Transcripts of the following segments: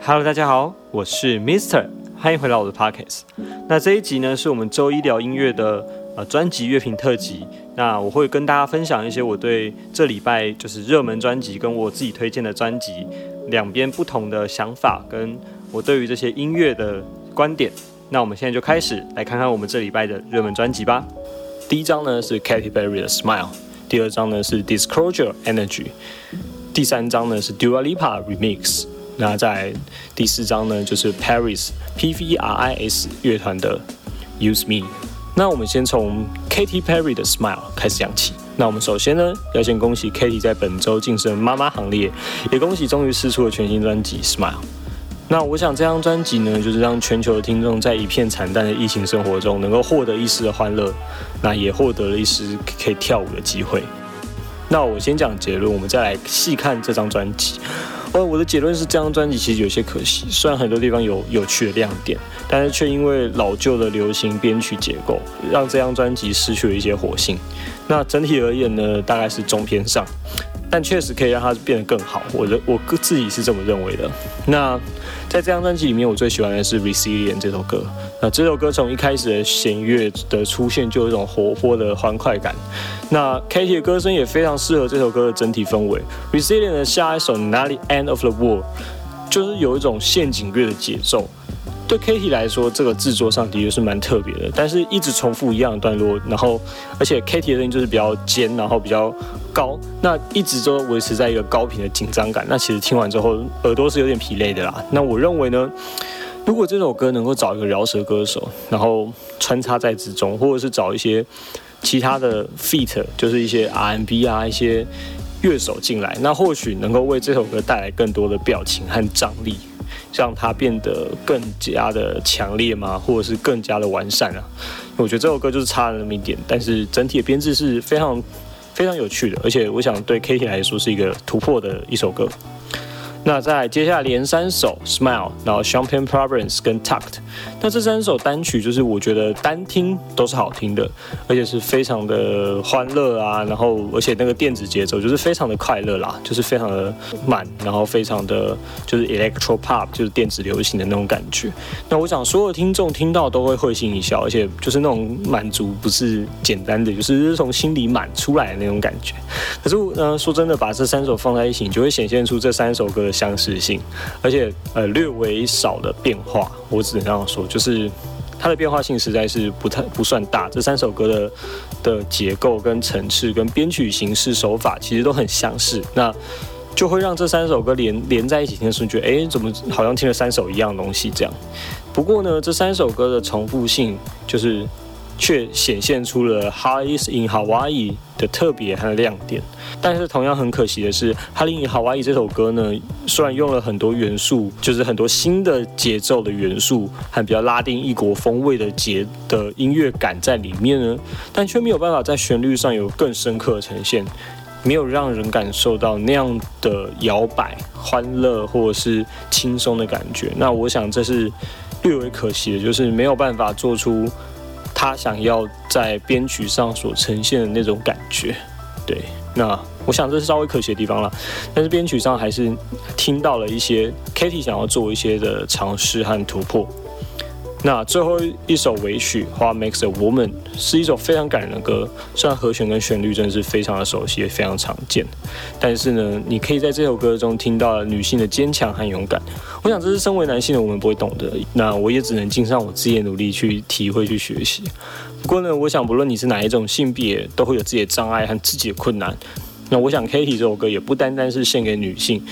Hello，大家好，我是 Mister，欢迎回到我的 Podcast。那这一集呢，是我们周一聊音乐的呃专辑乐评特辑。那我会跟大家分享一些我对这礼拜就是热门专辑跟我自己推荐的专辑两边不同的想法，跟我对于这些音乐的观点。那我们现在就开始来看看我们这礼拜的热门专辑吧。第一张呢是 Katy Perry 的 Smile，第二张呢是 Disclosure Energy，第三张呢是 Dua Lipa Remix。那在第四章呢，就是 Paris P V R I S 乐团的 Use Me。那我们先从 Katy Perry 的 Smile 开始讲起。那我们首先呢，要先恭喜 Katy 在本周晋升妈妈行列，也恭喜终于试出了全新专辑 Smile。那我想这张专辑呢，就是让全球的听众在一片惨淡的疫情生活中，能够获得一丝的欢乐，那也获得了一丝可以跳舞的机会。那我先讲结论，我们再来细看这张专辑。哦，我的结论是这张专辑其实有些可惜，虽然很多地方有有趣的亮点，但是却因为老旧的流行编曲结构，让这张专辑失去了一些活性。那整体而言呢，大概是中偏上。但确实可以让它变得更好，我的我个自己是这么认为的。那在这张专辑里面，我最喜欢的是《Resilient》这首歌。那这首歌从一开始的弦乐的出现，就有一种活泼的欢快感。那 Katy 的歌声也非常适合这首歌的整体氛围。《Resilient》的下一首《哪里 End of the World》，就是有一种陷阱乐的节奏。对 Katy 来说，这个制作上的确是蛮特别的，但是一直重复一样的段落，然后而且 Katy 的声音就是比较尖，然后比较高，那一直都维持在一个高频的紧张感，那其实听完之后耳朵是有点疲累的啦。那我认为呢，如果这首歌能够找一个饶舌歌手，然后穿插在之中，或者是找一些其他的 feat，就是一些 R&B 啊一些乐手进来，那或许能够为这首歌带来更多的表情和张力。让它变得更加的强烈吗？或者是更加的完善啊？我觉得这首歌就是差了那么一点，但是整体的编制是非常非常有趣的，而且我想对 Katy 来说是一个突破的一首歌。那在接下来连三首 Smile，然后 Champagne Province 跟 Tucked，那这三首单曲就是我觉得单听都是好听的，而且是非常的欢乐啊，然后而且那个电子节奏就是非常的快乐啦，就是非常的慢，然后非常的就是 Electro Pop，就是电子流行的那种感觉。那我想所有听众听到都会会心一笑，而且就是那种满足不是简单的，就是从心里满出来的那种感觉。可是呃说真的，把这三首放在一起，你就会显现出这三首歌的。相似性，而且呃略微少的变化，我只能这样说，就是它的变化性实在是不太不算大。这三首歌的的结构跟层次跟编曲形式手法其实都很相似，那就会让这三首歌连连在一起听的时候，觉得哎怎么好像听了三首一样东西这样。不过呢，这三首歌的重复性就是。却显现出了《Highs in Hawaii》的特别和亮点，但是同样很可惜的是，《哈里 in hawaii》这首歌呢，虽然用了很多元素，就是很多新的节奏的元素和比较拉丁异国风味的节的音乐感在里面呢，但却没有办法在旋律上有更深刻的呈现，没有让人感受到那样的摇摆、欢乐或者是轻松的感觉。那我想这是略为可惜的，就是没有办法做出。他想要在编曲上所呈现的那种感觉，对，那我想这是稍微可惜的地方了。但是编曲上还是听到了一些 Katy 想要做一些的尝试和突破。那最后一首尾曲《What Makes a Woman》是一首非常感人的歌，虽然和弦跟旋律真的是非常的熟悉，也非常常见，但是呢，你可以在这首歌中听到女性的坚强和勇敢。我想这是身为男性的我们不会懂的，那我也只能尽上我自己的努力去体会、去学习。不过呢，我想不论你是哪一种性别，都会有自己的障碍和自己的困难。那我想 Katy 这首歌也不单单是献给女性。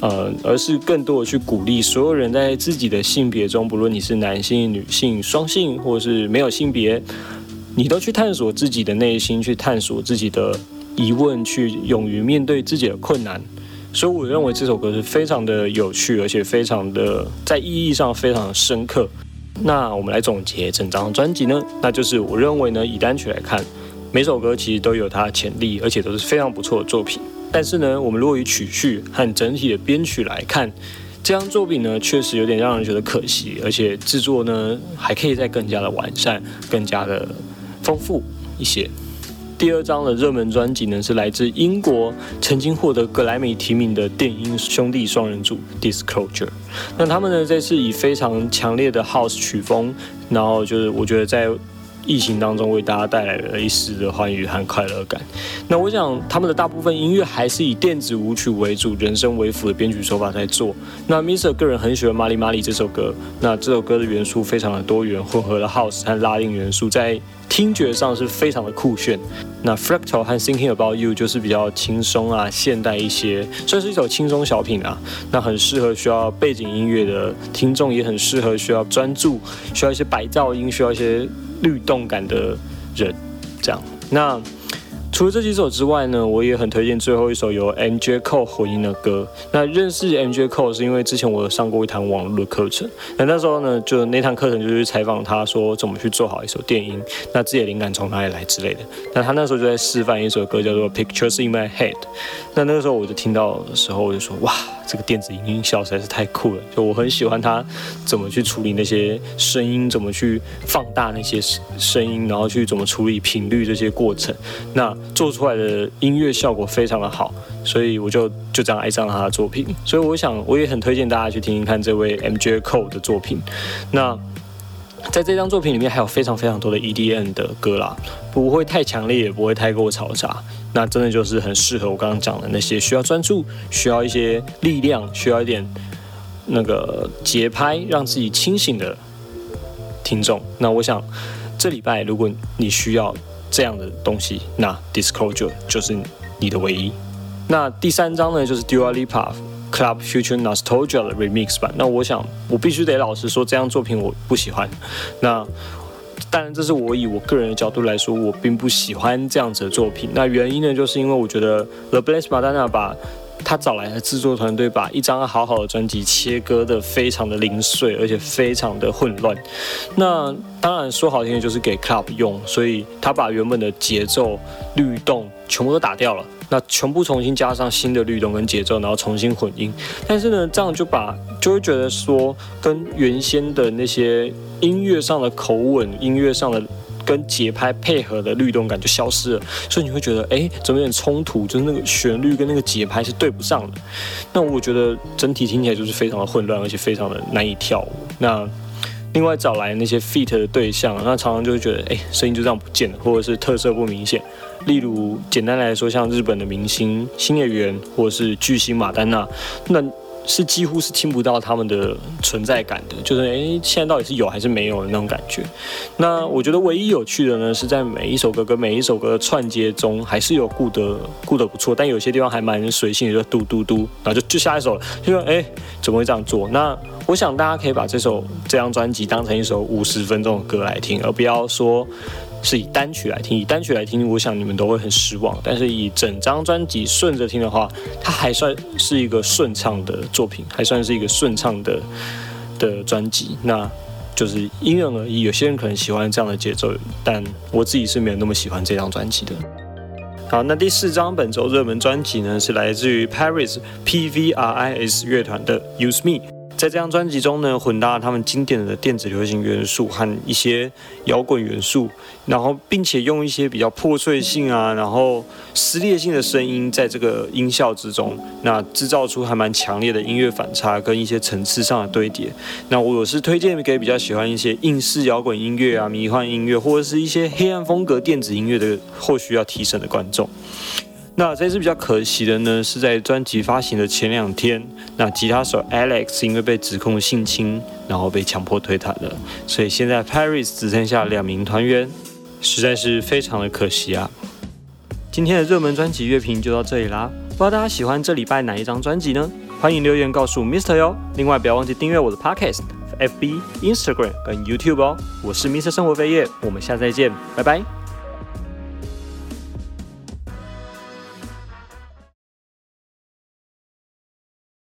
呃，而是更多的去鼓励所有人在自己的性别中，不论你是男性、女性、双性，或是没有性别，你都去探索自己的内心，去探索自己的疑问，去勇于面对自己的困难。所以，我认为这首歌是非常的有趣，而且非常的在意义上非常的深刻。那我们来总结整张专辑呢？那就是我认为呢，以单曲来看，每首歌其实都有它的潜力，而且都是非常不错的作品。但是呢，我们如果以曲序和整体的编曲来看，这张作品呢，确实有点让人觉得可惜，而且制作呢，还可以再更加的完善，更加的丰富一些。第二张的热门专辑呢，是来自英国曾经获得格莱美提名的电音兄弟双人组 Disclosure。那他们呢，这次以非常强烈的 House 曲风，然后就是我觉得在。疫情当中为大家带来了一丝的欢愉和快乐感。那我想他们的大部分音乐还是以电子舞曲为主、人声为辅的编曲手法在做。那 m i s r 个人很喜欢《玛丽玛丽》这首歌。那这首歌的元素非常的多元，混合了 House 和拉丁元素，在听觉上是非常的酷炫。那 Fractal 和 Thinking About You 就是比较轻松啊、现代一些，算是一首轻松小品啊。那很适合需要背景音乐的听众，也很适合需要专注、需要一些白噪音、需要一些。律动感的人，这样。那除了这几首之外呢，我也很推荐最后一首由 MJ Cole 混音的歌。那认识 MJ Cole 是因为之前我有上过一堂网络的课程，那那时候呢，就那堂课程就是采访他说怎么去做好一首电音，那自己的灵感从哪里来之类的。那他那时候就在示范一首歌叫做 Pictures in My Head。那那个时候我就听到的时候，我就说哇。这个电子音效实在是太酷了，就我很喜欢它怎么去处理那些声音，怎么去放大那些声音，然后去怎么处理频率这些过程，那做出来的音乐效果非常的好，所以我就就这样爱上了他的作品。所以我想我也很推荐大家去听听看这位 MJ Cole 的作品。那在这张作品里面还有非常非常多的 EDM 的歌啦，不会太强烈，也不会太过嘈杂。那真的就是很适合我刚刚讲的那些需要专注、需要一些力量、需要一点那个节拍，让自己清醒的听众。那我想这礼拜如果你需要这样的东西，那 Disclosure 就是你的唯一。那第三张呢，就是 Dua Lipa Club Future Nostalgia 的 Remix 版。那我想我必须得老实说，这张作品我不喜欢。那当然，这是我以我个人的角度来说，我并不喜欢这样子的作品。那原因呢，就是因为我觉得 The Bless Madonna 把他找来的制作团队把一张好好的专辑切割的非常的零碎，而且非常的混乱。那当然说好听的就是给 Club 用，所以他把原本的节奏律动全部都打掉了。那全部重新加上新的律动跟节奏，然后重新混音。但是呢，这样就把就会觉得说，跟原先的那些音乐上的口吻、音乐上的跟节拍配合的律动感就消失了。所以你会觉得，哎，怎么有点冲突？就是那个旋律跟那个节拍是对不上的。那我觉得整体听起来就是非常的混乱，而且非常的难以跳舞。那另外找来那些 feat 的对象，那常常就会觉得，哎，声音就这样不见了，或者是特色不明显。例如，简单来说，像日本的明星新演员，或者是巨星马丹娜，那是几乎是听不到他们的存在感的，就是诶，现在到底是有还是没有的那种感觉。那我觉得唯一有趣的呢，是在每一首歌跟每一首歌的串接中，还是有顾得顾得不错，但有些地方还蛮随性的，就嘟嘟嘟，然后就就下一首了，就说诶，怎么会这样做？那我想大家可以把这首这张专辑当成一首五十分钟的歌来听，而不要说。是以单曲来听，以单曲来听，我想你们都会很失望。但是以整张专辑顺着听的话，它还算是一个顺畅的作品，还算是一个顺畅的的专辑。那就是因人而异，有些人可能喜欢这样的节奏，但我自己是没有那么喜欢这张专辑的。好，那第四张本周热门专辑呢，是来自于 Paris P V R I S 乐团的 Use Me。在这张专辑中呢，混搭他们经典的电子流行元素和一些摇滚元素，然后并且用一些比较破碎性啊，然后撕裂性的声音在这个音效之中，那制造出还蛮强烈的音乐反差跟一些层次上的堆叠。那我是推荐给比较喜欢一些硬式摇滚音乐啊、迷幻音乐或者是一些黑暗风格电子音乐的，或许要提升的观众。那这次比较可惜的呢，是在专辑发行的前两天，那吉他手 Alex 因为被指控性侵，然后被强迫推塔了，所以现在 Paris 只剩下两名团员，实在是非常的可惜啊。今天的热门专辑乐评就到这里啦，不知道大家喜欢这礼拜哪一张专辑呢？欢迎留言告诉 Mr 哟。另外不要忘记订阅我的 Podcast、FB、Instagram 跟 YouTube 哦。我是 Mr 生活飞叶，我们下次再见，拜拜。